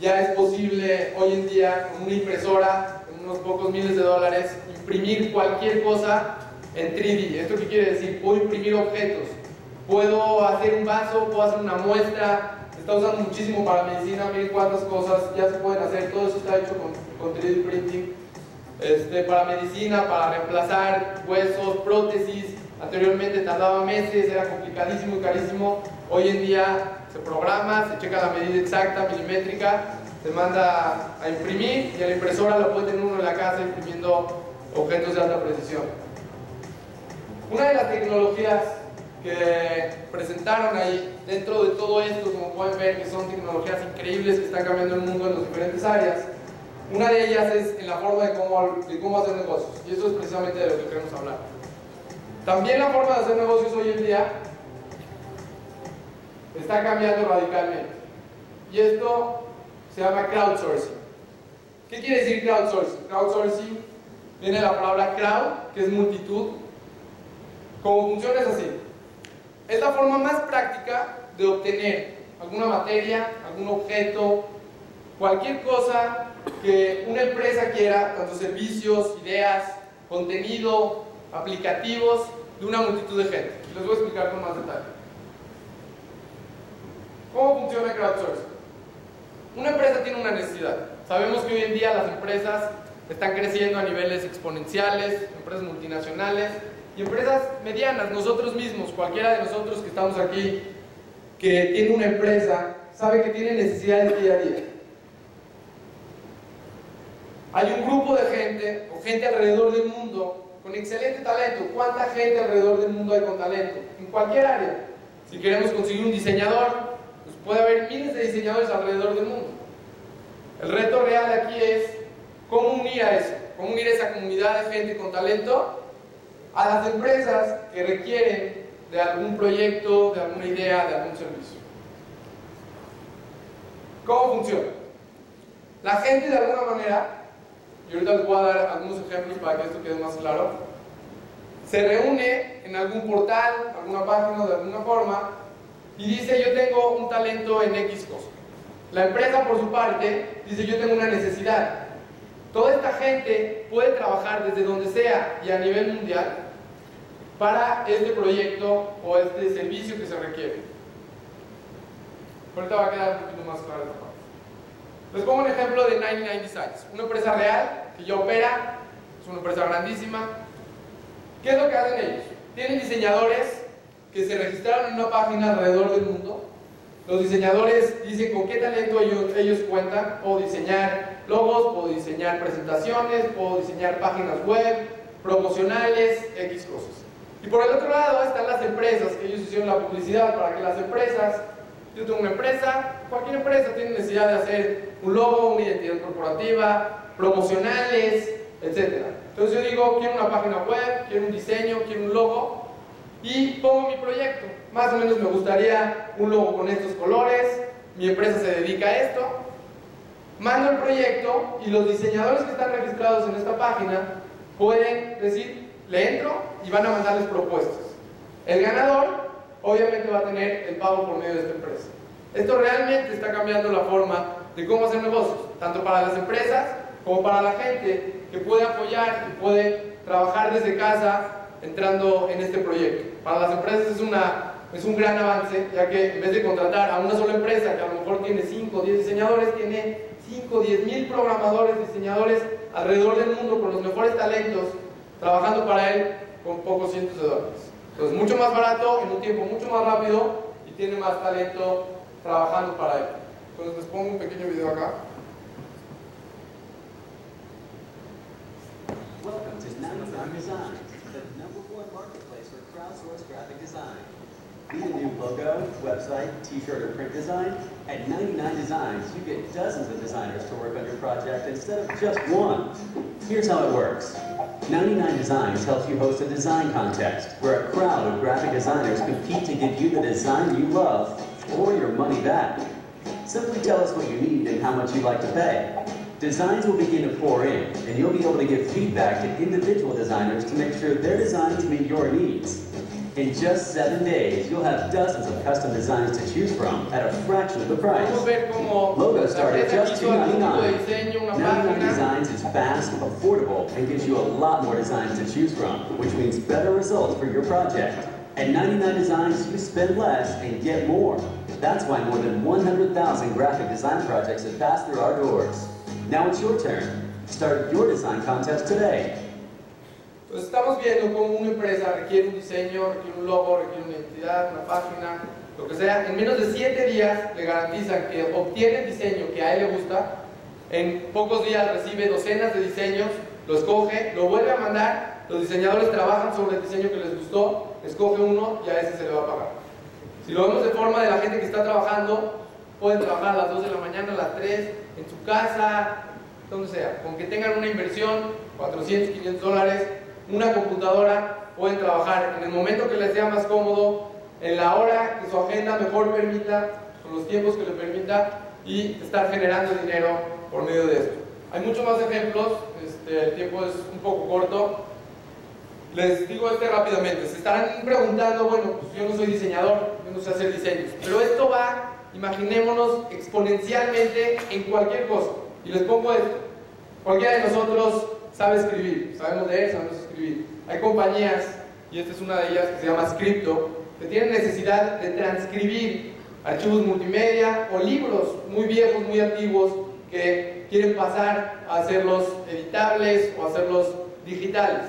Ya es posible hoy en día con una impresora, con unos pocos miles de dólares, imprimir cualquier cosa en 3D. ¿Esto qué quiere decir? Puedo imprimir objetos, puedo hacer un vaso, puedo hacer una muestra, está usando muchísimo para medicina, miren cuántas cosas ya se pueden hacer, todo eso está hecho con, con 3D printing. Este, para medicina, para reemplazar huesos, prótesis, anteriormente tardaba meses, era complicadísimo y carísimo, hoy en día se programa, se checa la medida exacta, milimétrica, se manda a imprimir y a la impresora lo puede tener uno en la casa imprimiendo objetos de alta precisión. Una de las tecnologías que presentaron ahí dentro de todo esto, como pueden ver, que son tecnologías increíbles que están cambiando el mundo en las diferentes áreas. Una de ellas es en la forma de cómo, de cómo hacer negocios, y eso es precisamente de lo que queremos hablar. También la forma de hacer negocios hoy en día está cambiando radicalmente. Y esto se llama crowdsourcing. ¿Qué quiere decir crowdsourcing? Crowdsourcing viene de la palabra crowd, que es multitud. Como funciona es así. Es la forma más práctica de obtener alguna materia, algún objeto, cualquier cosa que una empresa quiera, tanto servicios, ideas, contenido, aplicativos, de una multitud de gente. Les voy a explicar con más detalle. ¿Cómo funciona crowdsourcing? Una empresa tiene una necesidad. Sabemos que hoy en día las empresas están creciendo a niveles exponenciales, empresas multinacionales y empresas medianas. Nosotros mismos, cualquiera de nosotros que estamos aquí, que tiene una empresa, sabe que tiene necesidades día a día. Hay un grupo de gente o gente alrededor del mundo con excelente talento. ¿Cuánta gente alrededor del mundo hay con talento? En cualquier área. Si queremos conseguir un diseñador, pues puede haber miles de diseñadores alrededor del mundo. El reto real aquí es cómo unir a eso, cómo unir a esa comunidad de gente con talento a las empresas que requieren de algún proyecto, de alguna idea, de algún servicio. ¿Cómo funciona? La gente de alguna manera, y ahorita les voy a dar algunos ejemplos para que esto quede más claro, se reúne en algún portal, alguna página de alguna forma y dice yo tengo un talento en X cosa. La empresa por su parte dice yo tengo una necesidad. Toda esta gente puede trabajar desde donde sea y a nivel mundial para este proyecto o este servicio que se requiere. Ahorita va a quedar un poquito más claro esta parte. Les pongo un ejemplo de 99 Designs, una empresa real que ya opera, es una empresa grandísima. ¿Qué es lo que hacen ellos? Tienen diseñadores que se registraron en una página alrededor del mundo. Los diseñadores dicen con qué talento ellos, ellos cuentan. Puedo diseñar logos, puedo diseñar presentaciones, puedo diseñar páginas web, promocionales, X cosas. Y por el otro lado están las empresas, que ellos hicieron la publicidad para que las empresas, yo tengo una empresa, cualquier empresa tiene necesidad de hacer un logo, una identidad corporativa, promocionales, etc. Entonces yo digo, quiero una página web, quiero un diseño, quiero un logo, y pongo mi proyecto. Más o menos me gustaría un logo con estos colores, mi empresa se dedica a esto. Mando el proyecto y los diseñadores que están registrados en esta página pueden decir, le entro y van a mandarles propuestas. El ganador obviamente va a tener el pago por medio de esta empresa. Esto realmente está cambiando la forma de cómo hacer negocios, tanto para las empresas como para la gente que puede apoyar y puede trabajar desde casa entrando en este proyecto. Para las empresas es, una, es un gran avance, ya que en vez de contratar a una sola empresa que a lo mejor tiene 5 o 10 diseñadores, tiene 5 o 10 mil programadores, diseñadores alrededor del mundo con los mejores talentos, trabajando para él con pocos cientos de dólares. Entonces, mucho más barato, en un tiempo mucho más rápido y tiene más talento trabajando para él. Entonces, les pongo un pequeño video acá. Welcome to 99 Designs, the number one marketplace for crowdsourced graphic design. Need a new logo, website, t-shirt, or print design? At 99 Designs, you get dozens of designers to work on your project instead of just one. Here's how it works. 99 Designs helps you host a design contest where a crowd of graphic designers compete to give you the design you love or your money back. Simply tell us what you need and how much you'd like to pay. Designs will begin to pour in, and you'll be able to give feedback to individual designers to make sure their designs meet your needs. In just seven days, you'll have dozens of custom designs to choose from at a fraction of the price. Podemos ver cómo Logos start at just quiso algún tipo de $2.99. diseño, 99 Designs is fast, affordable, and gives you a lot more designs to choose from, which means better results for your project. At 99 Designs, you spend less and get more. That's why more than 100,000 graphic design projects have passed through our doors. Now it's your turn. Start your design contest today. Entonces estamos viendo cómo una empresa requiere un diseño, requiere un logo, requiere una identidad, una página, lo que sea. En menos de 7 días le garantizan que obtiene el diseño que a él le gusta. En pocos días recibe docenas de diseños, lo escoge, lo vuelve a mandar. Los diseñadores trabajan sobre el diseño que les gustó, escoge uno y a ese se le va a pagar. Si lo vemos de forma de la gente que está trabajando, pueden trabajar a las 2 de la mañana, a las 3, en su casa, donde sea. Con que tengan una inversión, 400, 500 dólares, una computadora, pueden trabajar en el momento que les sea más cómodo, en la hora que su agenda mejor permita, con los tiempos que le permita y estar generando dinero por medio de esto. Hay muchos más ejemplos, este, el tiempo es un poco corto. Les digo este rápidamente, se estarán preguntando, bueno, pues yo no soy diseñador, yo no sé hacer diseños, pero esto va, imaginémonos, exponencialmente en cualquier cosa. Y les pongo esto, cualquiera de nosotros sabe escribir, sabemos leer, sabemos escribir. Hay compañías, y esta es una de ellas que se llama Scripto, que tienen necesidad de transcribir archivos multimedia o libros muy viejos, muy antiguos, que quieren pasar a hacerlos editables o hacerlos digitales.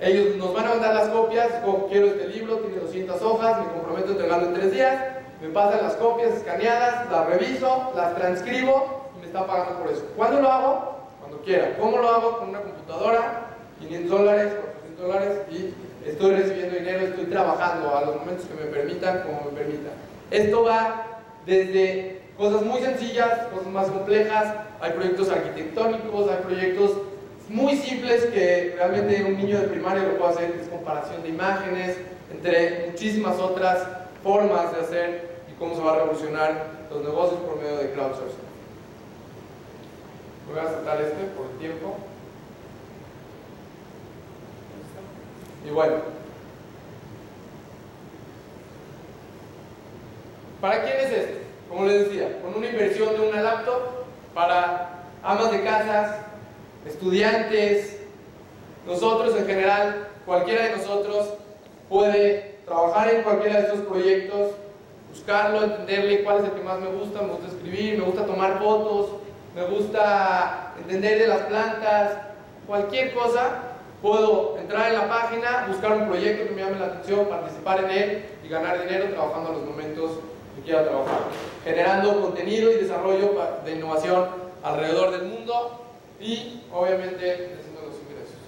Ellos nos van a mandar las copias, como quiero este libro, tiene 200 hojas, me comprometo a entregarlo en 3 días, me pasan las copias escaneadas, las reviso, las transcribo y me están pagando por eso. ¿Cuándo lo hago? Cuando quiera. ¿Cómo lo hago? Con una computadora, 500 dólares, 400 dólares y estoy recibiendo dinero, estoy trabajando a los momentos que me permitan, como me permitan. Esto va desde cosas muy sencillas, cosas más complejas, hay proyectos arquitectónicos, hay proyectos muy simples que realmente un niño de primaria lo puede hacer, es comparación de imágenes, entre muchísimas otras formas de hacer y cómo se va a revolucionar los negocios por medio de crowdsourcing. Voy a saltar este por el tiempo. Y bueno, ¿para quién es este? Como les decía, con una inversión de una laptop para amas de casas, estudiantes, nosotros en general, cualquiera de nosotros puede trabajar en cualquiera de estos proyectos, buscarlo, entenderle cuál es el que más me gusta, me gusta escribir, me gusta tomar fotos, me gusta entender de las plantas, cualquier cosa, puedo entrar en la página, buscar un proyecto que me llame la atención, participar en él y ganar dinero trabajando a los momentos que quiera trabajar, generando contenido y desarrollo de innovación alrededor del mundo y obviamente haciendo los ingresos.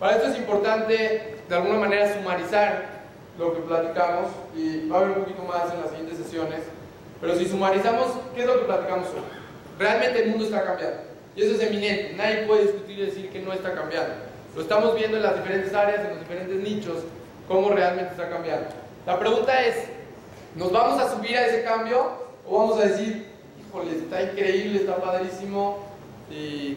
Para esto es importante de alguna manera sumarizar lo que platicamos y va a haber un poquito más en las siguientes sesiones, pero si sumarizamos, ¿qué es lo que platicamos hoy? Realmente el mundo está cambiando y eso es eminente, nadie puede discutir y decir que no está cambiando. Lo estamos viendo en las diferentes áreas, en los diferentes nichos, cómo realmente está cambiando. La pregunta es, ¿nos vamos a subir a ese cambio o vamos a decir, híjole, está increíble, está padrísimo y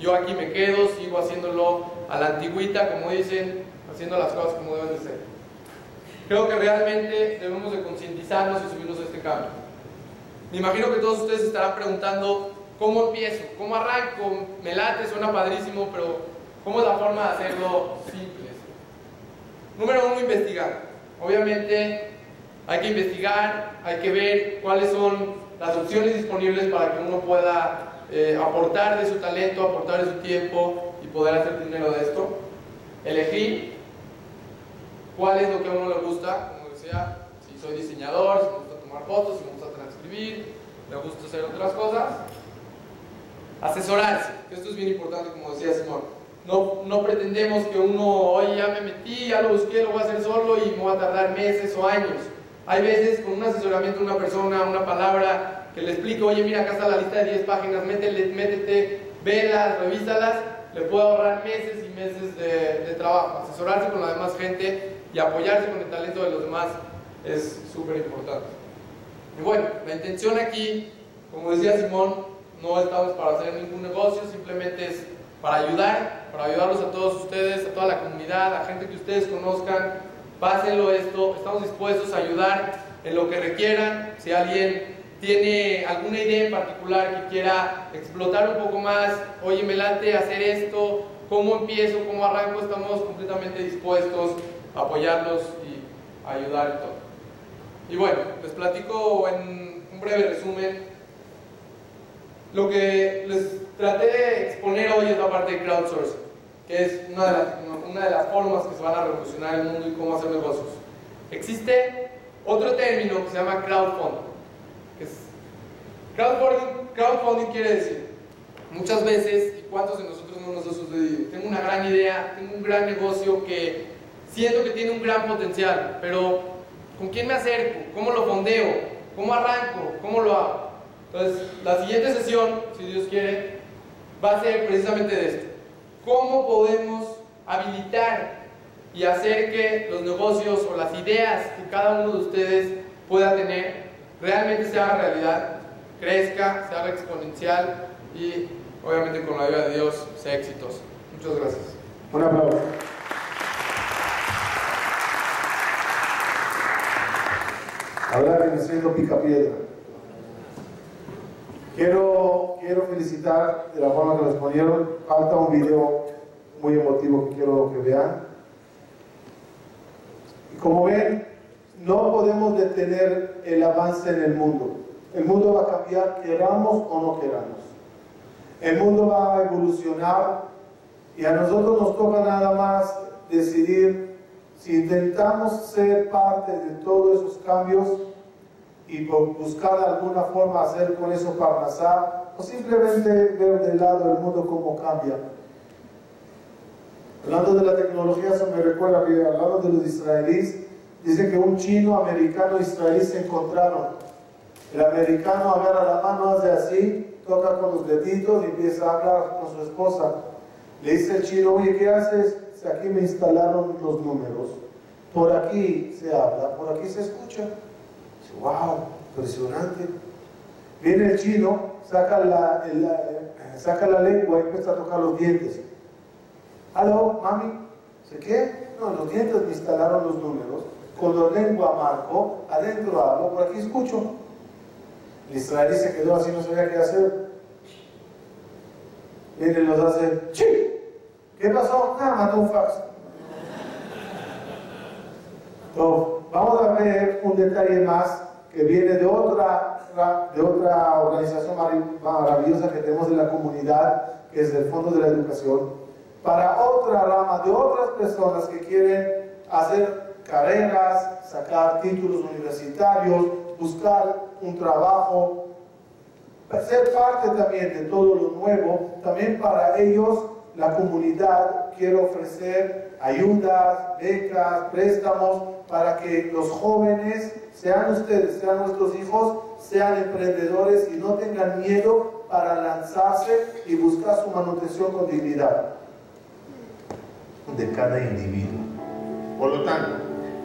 yo aquí me quedo, sigo haciéndolo a la antigüita, como dicen, haciendo las cosas como deben de ser? Creo que realmente debemos de concientizarnos y subirnos a este cambio. Me imagino que todos ustedes estarán preguntando, ¿cómo empiezo? ¿Cómo arranco? Me late, suena padrísimo, pero ¿Cómo es la forma de hacerlo simple? Número uno, investigar. Obviamente hay que investigar, hay que ver cuáles son las opciones disponibles para que uno pueda eh, aportar de su talento, aportar de su tiempo y poder hacer dinero de esto. Elegir cuál es lo que a uno le gusta, como decía, si soy diseñador, si me gusta tomar fotos, si me transcribir, me gusta hacer otras cosas. Asesorarse, esto es bien importante, como decía Simón no, no pretendemos que uno, oye, ya me metí, ya lo busqué, lo voy a hacer solo y me voy a tardar meses o años. Hay veces con un asesoramiento de una persona, una palabra, que le explico, oye, mira, acá está la lista de 10 páginas, métele, métete, velas, revísalas, le puede ahorrar meses y meses de, de trabajo. Asesorarse con la demás gente y apoyarse con el talento de los demás es súper importante. Y bueno, la intención aquí, como decía Simón, no estamos para hacer ningún negocio, simplemente es para ayudar, para ayudarlos a todos ustedes, a toda la comunidad, a gente que ustedes conozcan. Pásenlo esto, estamos dispuestos a ayudar en lo que requieran. Si alguien tiene alguna idea en particular que quiera explotar un poco más, oye, me late hacer esto, ¿cómo empiezo? ¿Cómo arranco? Estamos completamente dispuestos a apoyarlos y ayudar. Y bueno, les platico en un breve resumen lo que les traté de exponer hoy es la parte de crowdsourcing, que es una de, las, una de las formas que se van a revolucionar el mundo y cómo hacer negocios. Existe otro término que se llama crowdfunding. Que es, crowdfunding, crowdfunding quiere decir, muchas veces, y cuántos de nosotros no nos ha sucedido, tengo una gran idea, tengo un gran negocio que siento que tiene un gran potencial, pero ¿con quién me acerco? ¿Cómo lo fondeo? ¿Cómo arranco? ¿Cómo lo hago? Entonces, la siguiente sesión, si Dios quiere, va a ser precisamente de esto. ¿Cómo podemos habilitar y hacer que los negocios o las ideas que cada uno de ustedes pueda tener realmente se haga realidad, crezca, se haga exponencial y obviamente con la ayuda de Dios sea exitoso? Muchas gracias. Un aplauso. Que me siento pica piedra. Quiero, quiero felicitar de la forma que lo exponieron. Falta un video muy emotivo que quiero que vean. Y como ven, no podemos detener el avance en el mundo. El mundo va a cambiar, queramos o no queramos. El mundo va a evolucionar y a nosotros nos toca nada más decidir si intentamos ser parte de todos esos cambios y buscar alguna forma hacer con eso Parnasá o simplemente ver de lado el mundo cómo cambia. Hablando de la tecnología, se me recuerda que hablando de los israelíes, dice que un chino, americano, israelí se encontraron. El americano agarra la mano, hace así, toca con los deditos y empieza a hablar con su esposa. Le dice el chino, oye, ¿qué haces? Dice, aquí me instalaron los números. Por aquí se habla, por aquí se escucha. Dice, wow, impresionante. Viene el chino, saca la, eh, saca la lengua y empieza a tocar los dientes. ¿Aló, mami? ¿Sé qué? No, los dientes me instalaron los números. Con la lengua marco, adentro hablo, por aquí escucho. El israelí se quedó así, no sabía qué hacer. Y los hace. ¿Qué pasó? Nada, mandó un fax. Vamos a ver un detalle más que viene de otra, de otra organización marav- maravillosa que tenemos en la comunidad, que es el Fondo de la Educación, para otra rama de otras personas que quieren hacer carreras, sacar títulos universitarios, buscar un trabajo, ser parte también de todo lo nuevo, también para ellos la comunidad quiere ofrecer ayudas, becas, préstamos para que los jóvenes, sean ustedes, sean nuestros hijos, sean emprendedores y no tengan miedo para lanzarse y buscar su manutención con dignidad. de cada individuo. Por lo tanto,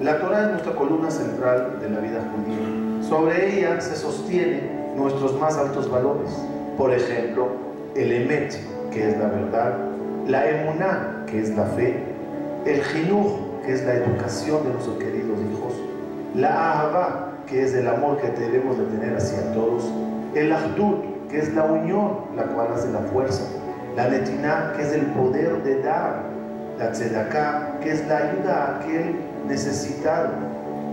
la Torah es nuestra columna central de la vida judía. Sobre ella se sostienen nuestros más altos valores. Por ejemplo, el Emet, que es la verdad, la Emuná, que es la fe, el Jinuj, que es la educación de nuestros queridos hijos, la Ahavá, que es el amor que debemos de tener hacia todos, el Ahdut, que es la unión, la cual hace la fuerza, la Netiná, que es el poder de dar, la Tzedaká, que es la ayuda a aquel necesitado,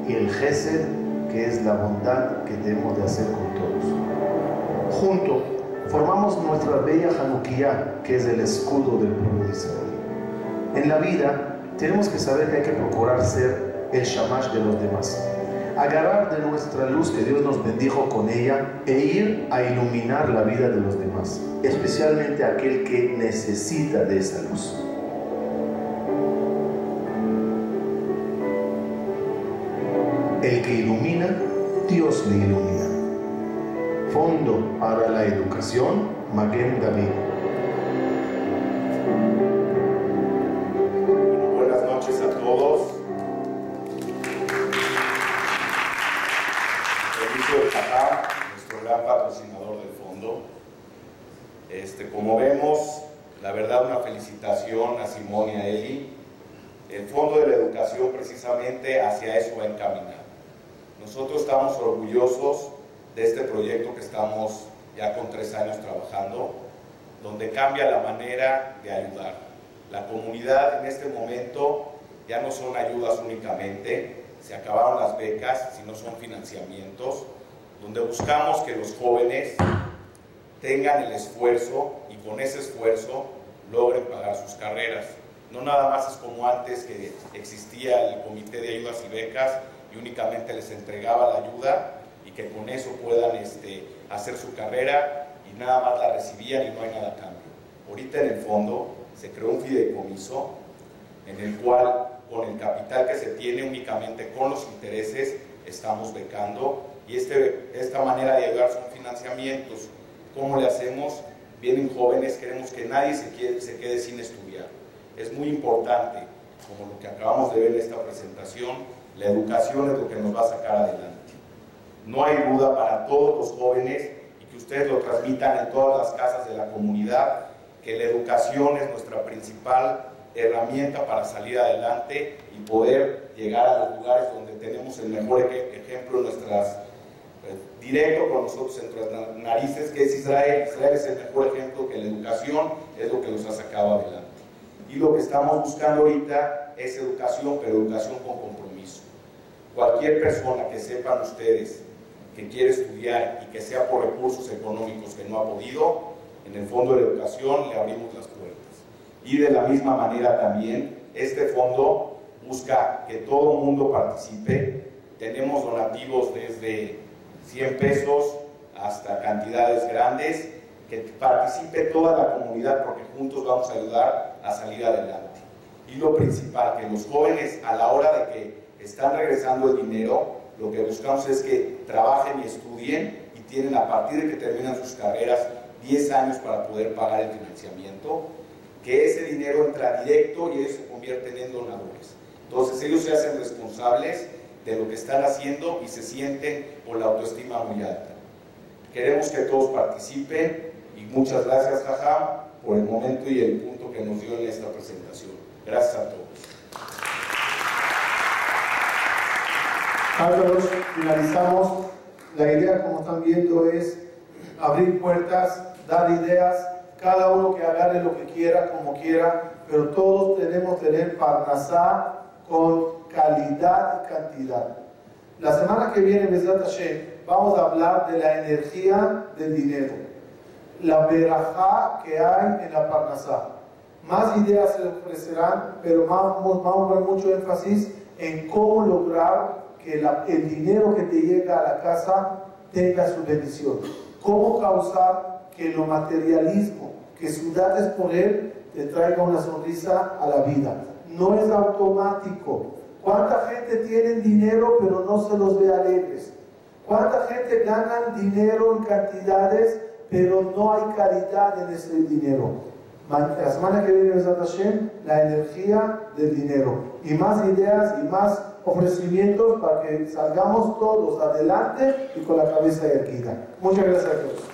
y el Gesed, que es la bondad que debemos de hacer con todos. Juntos formamos nuestra bella Hanukkah, que es el escudo del pueblo de Israel. En la vida tenemos que saber que hay que procurar ser el shamash de los demás, agarrar de nuestra luz que Dios nos bendijo con ella e ir a iluminar la vida de los demás, especialmente aquel que necesita de esa luz. El que ilumina, Dios le ilumina. Fondo para la Educación, Maguen David. Buenas noches a todos. Servicio de Qatar, nuestro gran patrocinador del fondo. Este, como vemos, la verdad una felicitación a Simón y a Eli. El Fondo de la Educación precisamente hacia eso va encaminado. Nosotros estamos orgullosos de este proyecto que estamos ya con tres años trabajando, donde cambia la manera de ayudar. La comunidad en este momento ya no son ayudas únicamente, se acabaron las becas, sino son financiamientos, donde buscamos que los jóvenes tengan el esfuerzo y con ese esfuerzo logren pagar sus carreras. No nada más es como antes que existía el comité de ayudas y becas y únicamente les entregaba la ayuda y que con eso puedan este, hacer su carrera y nada más la recibían y no hay nada a cambio. Ahorita en el fondo se creó un fideicomiso en el cual con el capital que se tiene únicamente con los intereses estamos becando y este, esta manera de ayudar son financiamientos. ¿Cómo le hacemos? Vienen jóvenes, queremos que nadie se, quede, se quede sin estudiar. Es muy importante, como lo que acabamos de ver en esta presentación, la educación es lo que nos va a sacar adelante. No hay duda para todos los jóvenes y que ustedes lo transmitan en todas las casas de la comunidad, que la educación es nuestra principal herramienta para salir adelante y poder llegar a los lugares donde tenemos el mejor ej- ejemplo nuestras, eh, directo con nosotros en nuestras narices, que es Israel. Israel es el mejor ejemplo que la educación es lo que los ha sacado adelante. Y lo que estamos buscando ahorita es educación, pero educación con compromiso. Cualquier persona que sepan ustedes que quiere estudiar y que sea por recursos económicos que no ha podido, en el Fondo de Educación le abrimos las puertas. Y de la misma manera también, este fondo busca que todo el mundo participe. Tenemos donativos desde 100 pesos hasta cantidades grandes que participe toda la comunidad porque juntos vamos a ayudar a salir adelante. Y lo principal, que los jóvenes a la hora de que están regresando el dinero, lo que buscamos es que trabajen y estudien y tienen a partir de que terminan sus carreras 10 años para poder pagar el financiamiento, que ese dinero entra directo y ellos se convierten en donadores. Entonces ellos se hacen responsables de lo que están haciendo y se sienten con la autoestima muy alta. Queremos que todos participen y muchas gracias, Jaja, por el momento y el punto que nos dio en esta presentación. Gracias a todos. Carlos, finalizamos. La idea, como están viendo, es abrir puertas, dar ideas, cada uno que agarre lo que quiera, como quiera, pero todos tenemos que tener Parnasá con calidad y cantidad. La semana que viene, Besat Hashem, vamos a hablar de la energía del dinero, la verajá que hay en la Parnasá. Más ideas se ofrecerán, pero vamos, vamos a ver mucho énfasis en cómo lograr que el dinero que te llega a la casa tenga su bendición. Cómo causar que lo materialismo, que su es por él, te traiga una sonrisa a la vida. No es automático. ¿Cuánta gente tiene dinero pero no se los ve alegres? ¿Cuánta gente gana dinero en cantidades pero no hay calidad en ese dinero? La semana que viene, la energía del dinero. Y más ideas y más ofrecimientos para que salgamos todos adelante y con la cabeza erguida. Muchas gracias a todos.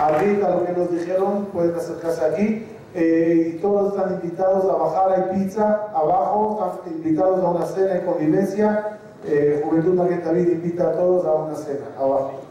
Ahorita lo que nos dijeron, pueden acercarse aquí. Eh, y todos están invitados a bajar, hay pizza abajo, están invitados a una cena de convivencia. Eh, Juventud Vida invita a todos a una cena abajo.